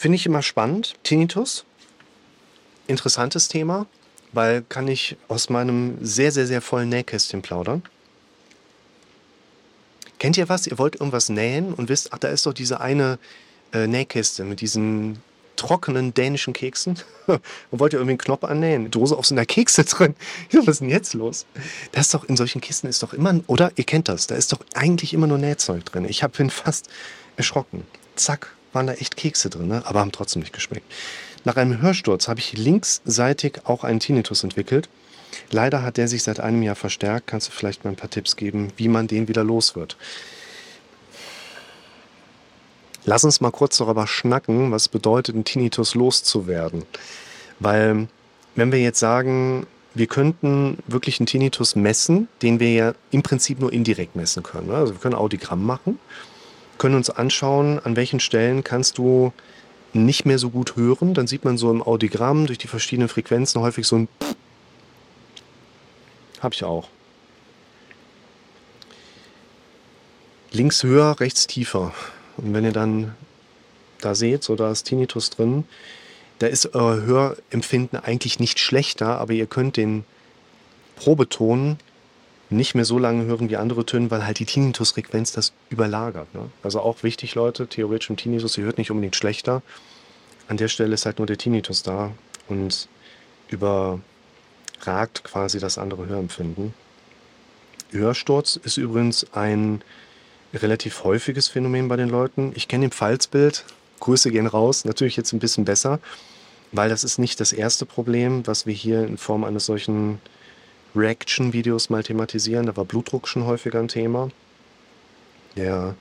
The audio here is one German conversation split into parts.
Finde ich immer spannend. Tinnitus, interessantes Thema, weil kann ich aus meinem sehr, sehr, sehr vollen Nähkästchen plaudern. Kennt ihr was? Ihr wollt irgendwas nähen und wisst, ach, da ist doch diese eine äh, Nähkiste mit diesen trockenen dänischen Keksen und wollt ihr irgendwie einen Knopf annähen. Dose auf so einer Kekse drin. Was ist denn jetzt los? Das ist doch in solchen Kisten ist doch immer, oder? Ihr kennt das, da ist doch eigentlich immer nur Nähzeug drin. Ich hab, bin fast erschrocken. Zack, waren da echt Kekse drin, ne? aber haben trotzdem nicht geschmeckt. Nach einem Hörsturz habe ich linksseitig auch einen Tinnitus entwickelt. Leider hat der sich seit einem Jahr verstärkt. Kannst du vielleicht mal ein paar Tipps geben, wie man den wieder los wird? Lass uns mal kurz darüber schnacken, was bedeutet, einen Tinnitus loszuwerden. Weil, wenn wir jetzt sagen, wir könnten wirklich einen Tinnitus messen, den wir ja im Prinzip nur indirekt messen können. Ne? Also wir können Audiogramm machen, können uns anschauen, an welchen Stellen kannst du nicht mehr so gut hören. Dann sieht man so im Audiogramm durch die verschiedenen Frequenzen häufig so ein Habe ich auch. Links höher, rechts tiefer. Und wenn ihr dann da seht, so da ist Tinnitus drin, da ist euer Hörempfinden eigentlich nicht schlechter, aber ihr könnt den Probeton nicht mehr so lange hören wie andere Töne, weil halt die Tinnitusfrequenz das überlagert. Ne? Also auch wichtig, Leute, theoretisch im Tinnitus, ihr hört nicht unbedingt schlechter. An der Stelle ist halt nur der Tinnitus da und überragt quasi das andere Hörempfinden. Hörsturz ist übrigens ein relativ häufiges Phänomen bei den Leuten. Ich kenne den Pfalzbild, Grüße gehen raus, natürlich jetzt ein bisschen besser, weil das ist nicht das erste Problem, was wir hier in Form eines solchen Reaction-Videos mal thematisieren. Da war Blutdruck schon häufiger ein Thema. Der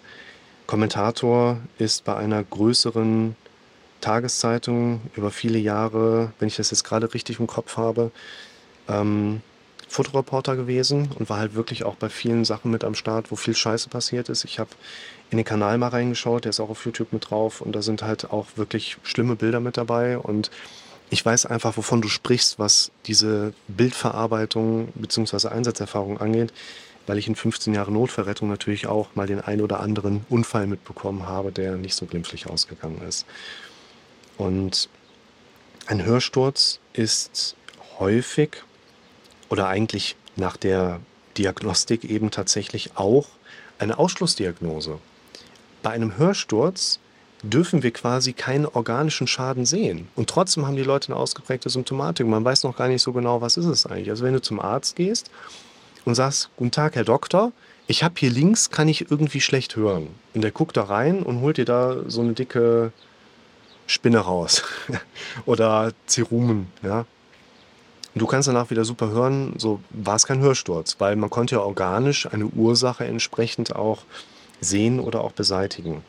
Kommentator ist bei einer größeren Tageszeitung über viele Jahre, wenn ich das jetzt gerade richtig im Kopf habe, ähm, Fotoreporter gewesen und war halt wirklich auch bei vielen Sachen mit am Start, wo viel Scheiße passiert ist. Ich habe in den Kanal mal reingeschaut, der ist auch auf YouTube mit drauf und da sind halt auch wirklich schlimme Bilder mit dabei und ich weiß einfach, wovon du sprichst, was diese Bildverarbeitung bzw. Einsatzerfahrung angeht, weil ich in 15 Jahren Notverrettung natürlich auch mal den ein oder anderen Unfall mitbekommen habe, der nicht so glimpflich ausgegangen ist. Und ein Hörsturz ist häufig oder eigentlich nach der Diagnostik eben tatsächlich auch eine Ausschlussdiagnose. Bei einem Hörsturz dürfen wir quasi keinen organischen Schaden sehen. Und trotzdem haben die Leute eine ausgeprägte Symptomatik. Man weiß noch gar nicht so genau, was ist es eigentlich. Also wenn du zum Arzt gehst und sagst, guten Tag, Herr Doktor, ich habe hier links, kann ich irgendwie schlecht hören. Und der guckt da rein und holt dir da so eine dicke Spinne raus. Oder Zerumen, ja. Du kannst danach wieder super hören, so war es kein Hörsturz, weil man konnte ja organisch eine Ursache entsprechend auch sehen oder auch beseitigen.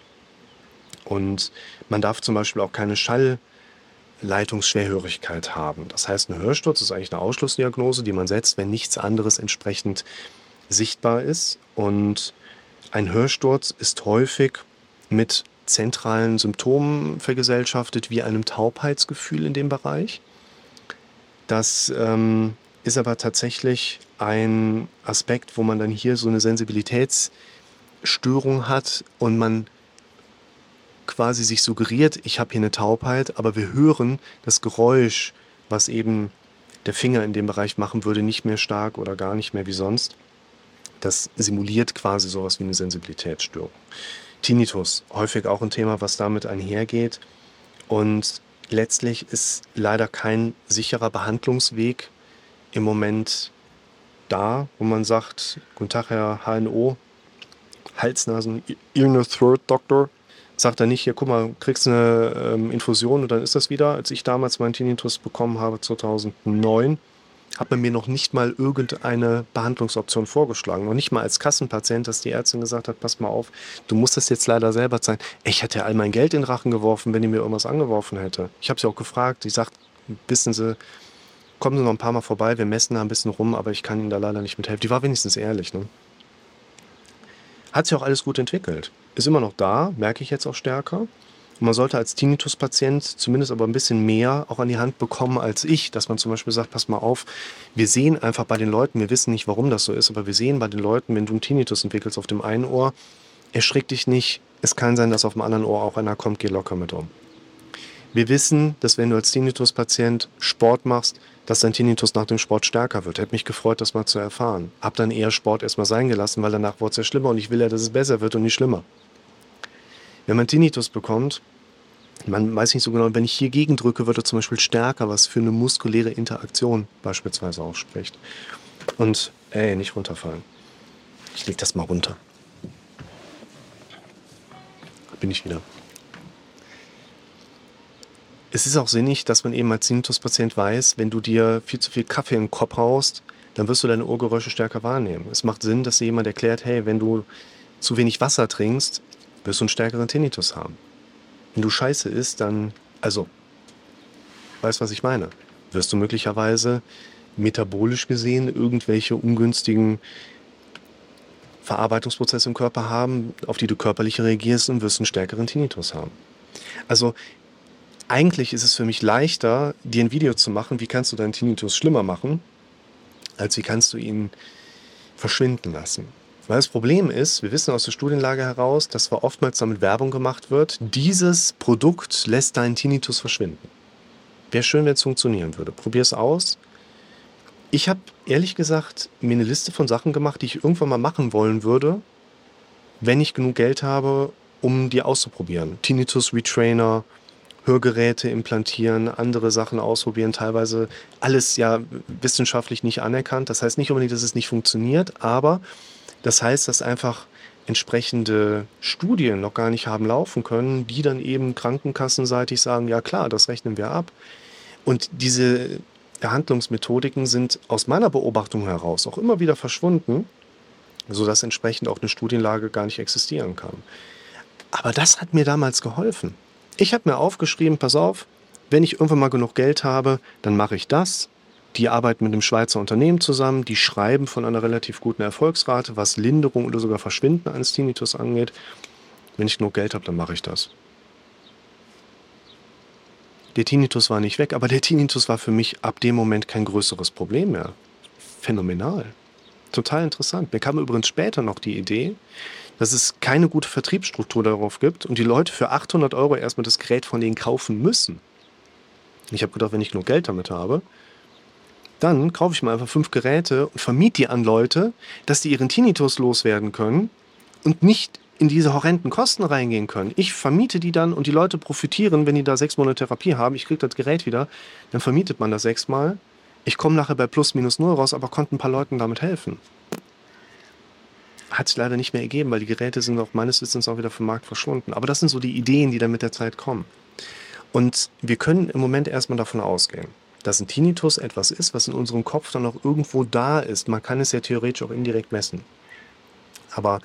Und man darf zum Beispiel auch keine Schallleitungsschwerhörigkeit haben. Das heißt, ein Hörsturz ist eigentlich eine Ausschlussdiagnose, die man setzt, wenn nichts anderes entsprechend sichtbar ist. Und ein Hörsturz ist häufig mit zentralen Symptomen vergesellschaftet, wie einem Taubheitsgefühl in dem Bereich. Das ähm, ist aber tatsächlich ein Aspekt, wo man dann hier so eine Sensibilitätsstörung hat und man quasi sich suggeriert, ich habe hier eine Taubheit, aber wir hören das Geräusch, was eben der Finger in dem Bereich machen würde, nicht mehr stark oder gar nicht mehr wie sonst. Das simuliert quasi sowas wie eine Sensibilitätsstörung. Tinnitus, häufig auch ein Thema, was damit einhergeht. Und letztlich ist leider kein sicherer Behandlungsweg im Moment da, wo man sagt, guten Tag, Herr HNO, Halsnasen, Ear, Throat Doctor, sagt er nicht, hier, guck mal, kriegst eine ähm, Infusion und dann ist das wieder. Als ich damals meinen Tinnitus bekommen habe, 2009, hat man mir noch nicht mal irgendeine Behandlungsoption vorgeschlagen. Noch nicht mal als Kassenpatient, dass die Ärztin gesagt hat, pass mal auf, du musst das jetzt leider selber zahlen. Ich hätte ja all mein Geld in den Rachen geworfen, wenn die mir irgendwas angeworfen hätte. Ich habe sie auch gefragt. Die sagt, wissen Sie, kommen Sie noch ein paar Mal vorbei, wir messen da ein bisschen rum, aber ich kann Ihnen da leider nicht mithelfen. Die war wenigstens ehrlich. Ne? Hat sich auch alles gut entwickelt. Ist immer noch da, merke ich jetzt auch stärker. Und man sollte als Tinnitus-Patient zumindest aber ein bisschen mehr auch an die Hand bekommen als ich, dass man zum Beispiel sagt, pass mal auf, wir sehen einfach bei den Leuten, wir wissen nicht, warum das so ist, aber wir sehen bei den Leuten, wenn du einen Tinnitus entwickelst auf dem einen Ohr, erschrick dich nicht, es kann sein, dass auf dem anderen Ohr auch einer kommt, geh locker mit um. Wir wissen, dass wenn du als Tinnitus-Patient Sport machst, dass dein Tinnitus nach dem Sport stärker wird. Hätte mich gefreut, das mal zu erfahren. Hab dann eher Sport erstmal sein gelassen, weil danach wurde es ja schlimmer und ich will ja, dass es besser wird und nicht schlimmer. Wenn man Tinnitus bekommt, man weiß nicht so genau, wenn ich hier gegendrücke, wird er zum Beispiel stärker, was für eine muskuläre Interaktion beispielsweise ausspricht. Und, ey, nicht runterfallen. Ich leg das mal runter. Bin ich wieder. Es ist auch sinnig, dass man eben als Tinnitus-Patient weiß, wenn du dir viel zu viel Kaffee im Kopf haust, dann wirst du deine Ohrgeräusche stärker wahrnehmen. Es macht Sinn, dass dir jemand erklärt, hey, wenn du zu wenig Wasser trinkst, wirst du einen stärkeren Tinnitus haben. Wenn du Scheiße isst, dann, also, weißt was ich meine? Wirst du möglicherweise metabolisch gesehen irgendwelche ungünstigen Verarbeitungsprozesse im Körper haben, auf die du körperlich reagierst und wirst einen stärkeren Tinnitus haben. Also eigentlich ist es für mich leichter, dir ein Video zu machen, wie kannst du deinen Tinnitus schlimmer machen, als wie kannst du ihn verschwinden lassen. Weil das Problem ist, wir wissen aus der Studienlage heraus, dass zwar oftmals damit Werbung gemacht wird, dieses Produkt lässt deinen Tinnitus verschwinden. Wäre schön, wenn es funktionieren würde. Probier es aus. Ich habe ehrlich gesagt mir eine Liste von Sachen gemacht, die ich irgendwann mal machen wollen würde, wenn ich genug Geld habe, um die auszuprobieren. Tinnitus Retrainer, Hörgeräte implantieren, andere Sachen ausprobieren, teilweise alles ja wissenschaftlich nicht anerkannt. Das heißt nicht unbedingt, dass es nicht funktioniert, aber das heißt, dass einfach entsprechende Studien noch gar nicht haben laufen können, die dann eben krankenkassenseitig sagen, ja klar, das rechnen wir ab. Und diese Behandlungsmethodiken sind aus meiner Beobachtung heraus auch immer wieder verschwunden, sodass entsprechend auch eine Studienlage gar nicht existieren kann. Aber das hat mir damals geholfen. Ich habe mir aufgeschrieben, pass auf, wenn ich irgendwann mal genug Geld habe, dann mache ich das. Die arbeiten mit einem Schweizer Unternehmen zusammen, die schreiben von einer relativ guten Erfolgsrate, was Linderung oder sogar Verschwinden eines Tinnitus angeht. Wenn ich genug Geld habe, dann mache ich das. Der Tinnitus war nicht weg, aber der Tinnitus war für mich ab dem Moment kein größeres Problem mehr. Phänomenal. Total interessant. Mir kam übrigens später noch die Idee, dass es keine gute Vertriebsstruktur darauf gibt und die Leute für 800 Euro erstmal das Gerät von denen kaufen müssen. Ich habe gedacht, wenn ich genug Geld damit habe, dann kaufe ich mir einfach fünf Geräte und vermiete die an Leute, dass die ihren Tinnitus loswerden können und nicht in diese horrenden Kosten reingehen können. Ich vermiete die dann und die Leute profitieren, wenn die da sechs Monate Therapie haben. Ich kriege das Gerät wieder, dann vermietet man das sechsmal. Ich komme nachher bei plus minus null raus, aber konnte ein paar Leuten damit helfen hat sich leider nicht mehr ergeben, weil die Geräte sind auch meines Wissens auch wieder vom Markt verschwunden. Aber das sind so die Ideen, die dann mit der Zeit kommen. Und wir können im Moment erstmal davon ausgehen, dass ein Tinnitus etwas ist, was in unserem Kopf dann auch irgendwo da ist. Man kann es ja theoretisch auch indirekt messen. Aber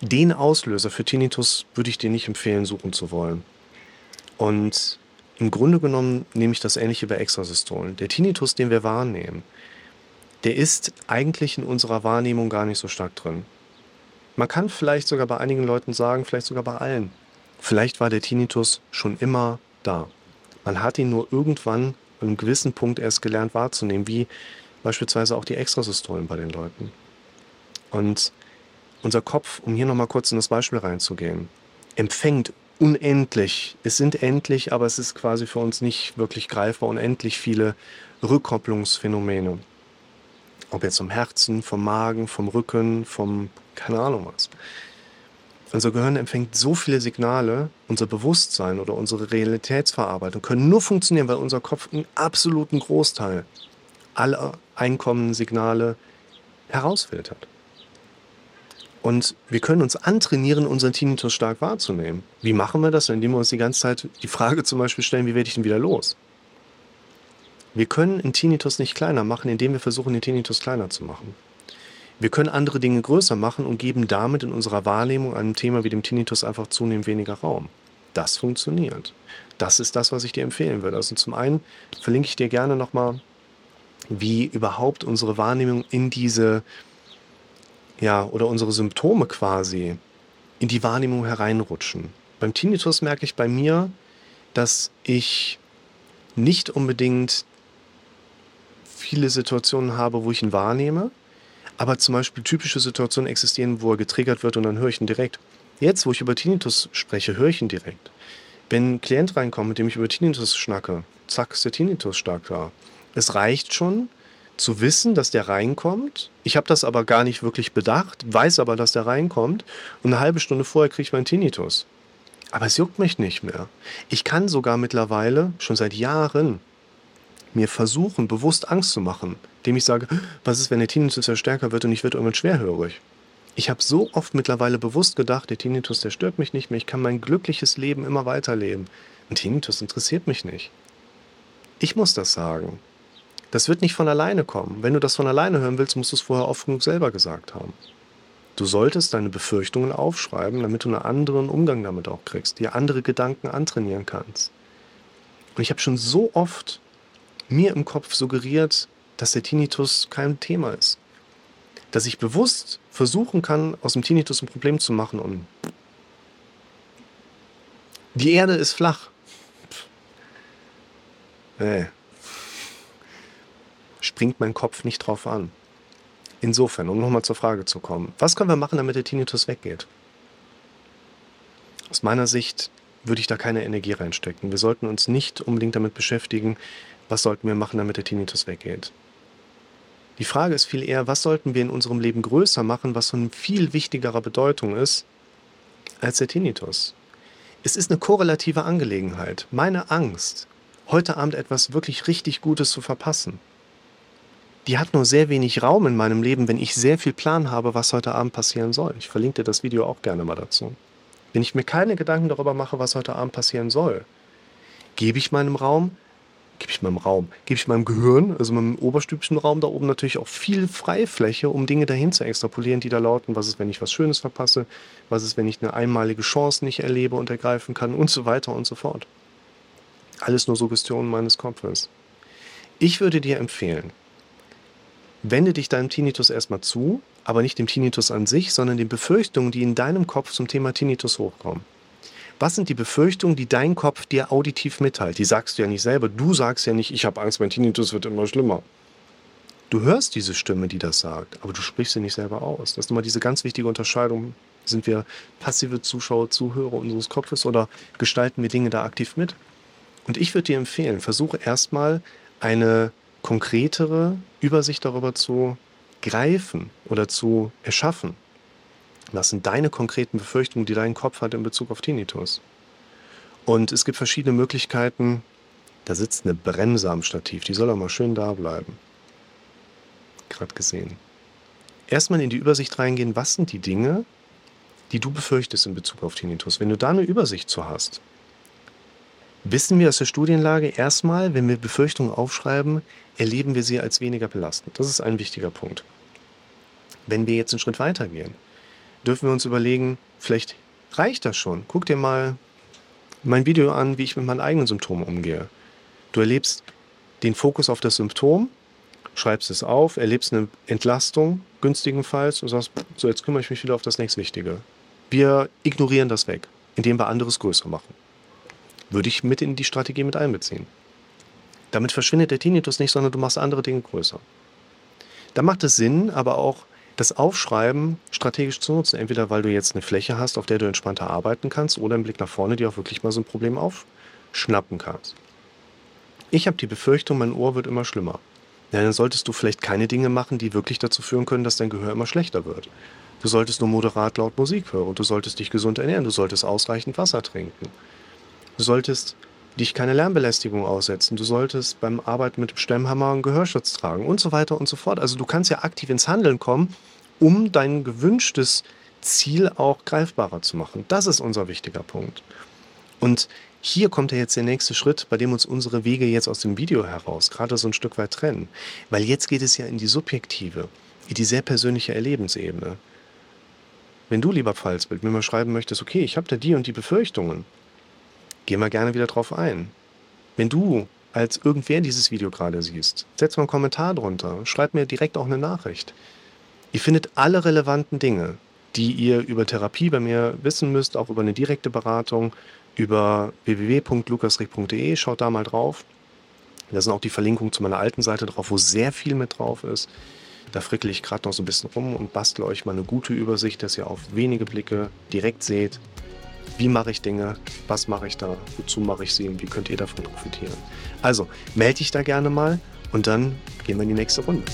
den Auslöser für Tinnitus würde ich dir nicht empfehlen, suchen zu wollen. Und im Grunde genommen nehme ich das ähnliche bei Extrasystolen. Der Tinnitus, den wir wahrnehmen, der ist eigentlich in unserer Wahrnehmung gar nicht so stark drin. Man kann vielleicht sogar bei einigen Leuten sagen, vielleicht sogar bei allen, vielleicht war der Tinnitus schon immer da. Man hat ihn nur irgendwann an einem gewissen Punkt erst gelernt wahrzunehmen, wie beispielsweise auch die Extrasystolen bei den Leuten. Und unser Kopf, um hier nochmal kurz in das Beispiel reinzugehen, empfängt unendlich, es sind endlich, aber es ist quasi für uns nicht wirklich greifbar, unendlich viele Rückkopplungsphänomene. Ob jetzt vom Herzen, vom Magen, vom Rücken, vom keine Ahnung was. Unser Gehirn empfängt so viele Signale, unser Bewusstsein oder unsere Realitätsverarbeitung können nur funktionieren, weil unser Kopf einen absoluten Großteil aller einkommenden Signale herausfiltert. Und wir können uns antrainieren, unseren Tinnitus stark wahrzunehmen. Wie machen wir das? Indem wir uns die ganze Zeit die Frage zum Beispiel stellen, wie werde ich denn wieder los? Wir können den Tinnitus nicht kleiner machen, indem wir versuchen, den Tinnitus kleiner zu machen. Wir können andere Dinge größer machen und geben damit in unserer Wahrnehmung einem Thema wie dem Tinnitus einfach zunehmend weniger Raum. Das funktioniert. Das ist das, was ich dir empfehlen würde. Also zum einen verlinke ich dir gerne nochmal, wie überhaupt unsere Wahrnehmung in diese, ja, oder unsere Symptome quasi in die Wahrnehmung hereinrutschen. Beim Tinnitus merke ich bei mir, dass ich nicht unbedingt viele Situationen habe, wo ich ihn wahrnehme, aber zum Beispiel typische Situationen existieren, wo er getriggert wird und dann höre ich ihn direkt. Jetzt, wo ich über Tinnitus spreche, höre ich ihn direkt. Wenn ein Klient reinkommt, mit dem ich über Tinnitus schnacke, zack, ist der Tinnitus stark da. Es reicht schon, zu wissen, dass der reinkommt. Ich habe das aber gar nicht wirklich bedacht, weiß aber, dass der reinkommt. Und eine halbe Stunde vorher kriege ich meinen Tinnitus. Aber es juckt mich nicht mehr. Ich kann sogar mittlerweile, schon seit Jahren, mir versuchen, bewusst Angst zu machen, indem ich sage, was ist, wenn der Tinnitus ja stärker wird und ich werde irgendwann schwerhörig. Ich habe so oft mittlerweile bewusst gedacht, der Tinnitus, der stört mich nicht mehr, ich kann mein glückliches Leben immer weiterleben. Ein Tinnitus interessiert mich nicht. Ich muss das sagen. Das wird nicht von alleine kommen. Wenn du das von alleine hören willst, musst du es vorher oft genug selber gesagt haben. Du solltest deine Befürchtungen aufschreiben, damit du einen anderen Umgang damit auch kriegst, dir andere Gedanken antrainieren kannst. Und ich habe schon so oft mir im Kopf suggeriert, dass der Tinnitus kein Thema ist. Dass ich bewusst versuchen kann, aus dem Tinnitus ein Problem zu machen und die Erde ist flach. Nee, springt mein Kopf nicht drauf an. Insofern, um nochmal zur Frage zu kommen, was können wir machen, damit der Tinnitus weggeht? Aus meiner Sicht würde ich da keine Energie reinstecken. Wir sollten uns nicht unbedingt damit beschäftigen, was sollten wir machen, damit der Tinnitus weggeht. Die Frage ist viel eher, was sollten wir in unserem Leben größer machen, was von viel wichtigerer Bedeutung ist als der Tinnitus. Es ist eine korrelative Angelegenheit. Meine Angst, heute Abend etwas wirklich richtig Gutes zu verpassen, die hat nur sehr wenig Raum in meinem Leben, wenn ich sehr viel Plan habe, was heute Abend passieren soll. Ich verlinke dir das Video auch gerne mal dazu. Wenn ich mir keine Gedanken darüber mache, was heute Abend passieren soll, gebe ich meinem Raum, gebe ich meinem Raum, gebe ich meinem Gehirn, also meinem oberstübchen Raum da oben natürlich auch viel Freifläche, um Dinge dahin zu extrapolieren, die da lauten, was ist, wenn ich was Schönes verpasse, was ist, wenn ich eine einmalige Chance nicht erlebe und ergreifen kann und so weiter und so fort. Alles nur Suggestionen meines Kopfes. Ich würde dir empfehlen, Wende dich deinem Tinnitus erstmal zu, aber nicht dem Tinnitus an sich, sondern den Befürchtungen, die in deinem Kopf zum Thema Tinnitus hochkommen. Was sind die Befürchtungen, die dein Kopf dir auditiv mitteilt? Die sagst du ja nicht selber. Du sagst ja nicht, ich habe Angst, mein Tinnitus wird immer schlimmer. Du hörst diese Stimme, die das sagt, aber du sprichst sie nicht selber aus. Das ist nochmal diese ganz wichtige Unterscheidung. Sind wir passive Zuschauer, Zuhörer unseres Kopfes oder gestalten wir Dinge da aktiv mit? Und ich würde dir empfehlen, versuche erstmal eine konkretere Übersicht darüber zu greifen oder zu erschaffen. Was sind deine konkreten Befürchtungen, die dein Kopf hat in Bezug auf Tinnitus? Und es gibt verschiedene Möglichkeiten. Da sitzt eine Bremse am Stativ, die soll auch mal schön da bleiben. Gerade gesehen. Erstmal in die Übersicht reingehen, was sind die Dinge, die du befürchtest in Bezug auf Tinnitus. Wenn du da eine Übersicht zu hast, wissen wir aus der Studienlage erstmal, wenn wir Befürchtungen aufschreiben, erleben wir sie als weniger belastend. Das ist ein wichtiger Punkt. Wenn wir jetzt einen Schritt weiter gehen, dürfen wir uns überlegen, vielleicht reicht das schon. Guck dir mal mein Video an, wie ich mit meinen eigenen Symptomen umgehe. Du erlebst den Fokus auf das Symptom, schreibst es auf, erlebst eine Entlastung, günstigenfalls, und sagst, so jetzt kümmere ich mich wieder auf das nächstwichtige. Wir ignorieren das weg, indem wir anderes größer machen würde ich mit in die Strategie mit einbeziehen. Damit verschwindet der Tinnitus nicht, sondern du machst andere Dinge größer. Da macht es Sinn, aber auch das Aufschreiben strategisch zu nutzen. Entweder weil du jetzt eine Fläche hast, auf der du entspannter arbeiten kannst, oder im Blick nach vorne dir auch wirklich mal so ein Problem aufschnappen kannst. Ich habe die Befürchtung, mein Ohr wird immer schlimmer. Ja, dann solltest du vielleicht keine Dinge machen, die wirklich dazu führen können, dass dein Gehör immer schlechter wird. Du solltest nur moderat laut Musik hören du solltest dich gesund ernähren, du solltest ausreichend Wasser trinken. Du solltest dich keine Lärmbelästigung aussetzen. Du solltest beim Arbeiten mit dem Stemmhammer einen Gehörschutz tragen und so weiter und so fort. Also du kannst ja aktiv ins Handeln kommen, um dein gewünschtes Ziel auch greifbarer zu machen. Das ist unser wichtiger Punkt. Und hier kommt ja jetzt der nächste Schritt, bei dem uns unsere Wege jetzt aus dem Video heraus gerade so ein Stück weit trennen. Weil jetzt geht es ja in die subjektive, in die sehr persönliche Erlebensebene. Wenn du, lieber Pfalzbild, mir mal schreiben möchtest, okay, ich habe da die und die Befürchtungen, gehen wir gerne wieder drauf ein. Wenn du als irgendwer dieses Video gerade siehst, setz mal einen Kommentar drunter, schreib mir direkt auch eine Nachricht. Ihr findet alle relevanten Dinge, die ihr über Therapie bei mir wissen müsst, auch über eine direkte Beratung, über www.lukasrick.de, schaut da mal drauf. Da sind auch die Verlinkungen zu meiner alten Seite drauf, wo sehr viel mit drauf ist. Da frickel ich gerade noch so ein bisschen rum und bastle euch mal eine gute Übersicht, dass ihr auf wenige Blicke direkt seht, wie mache ich Dinge, was mache ich da, wozu mache ich sie und wie könnt ihr davon profitieren. Also melde dich da gerne mal und dann gehen wir in die nächste Runde.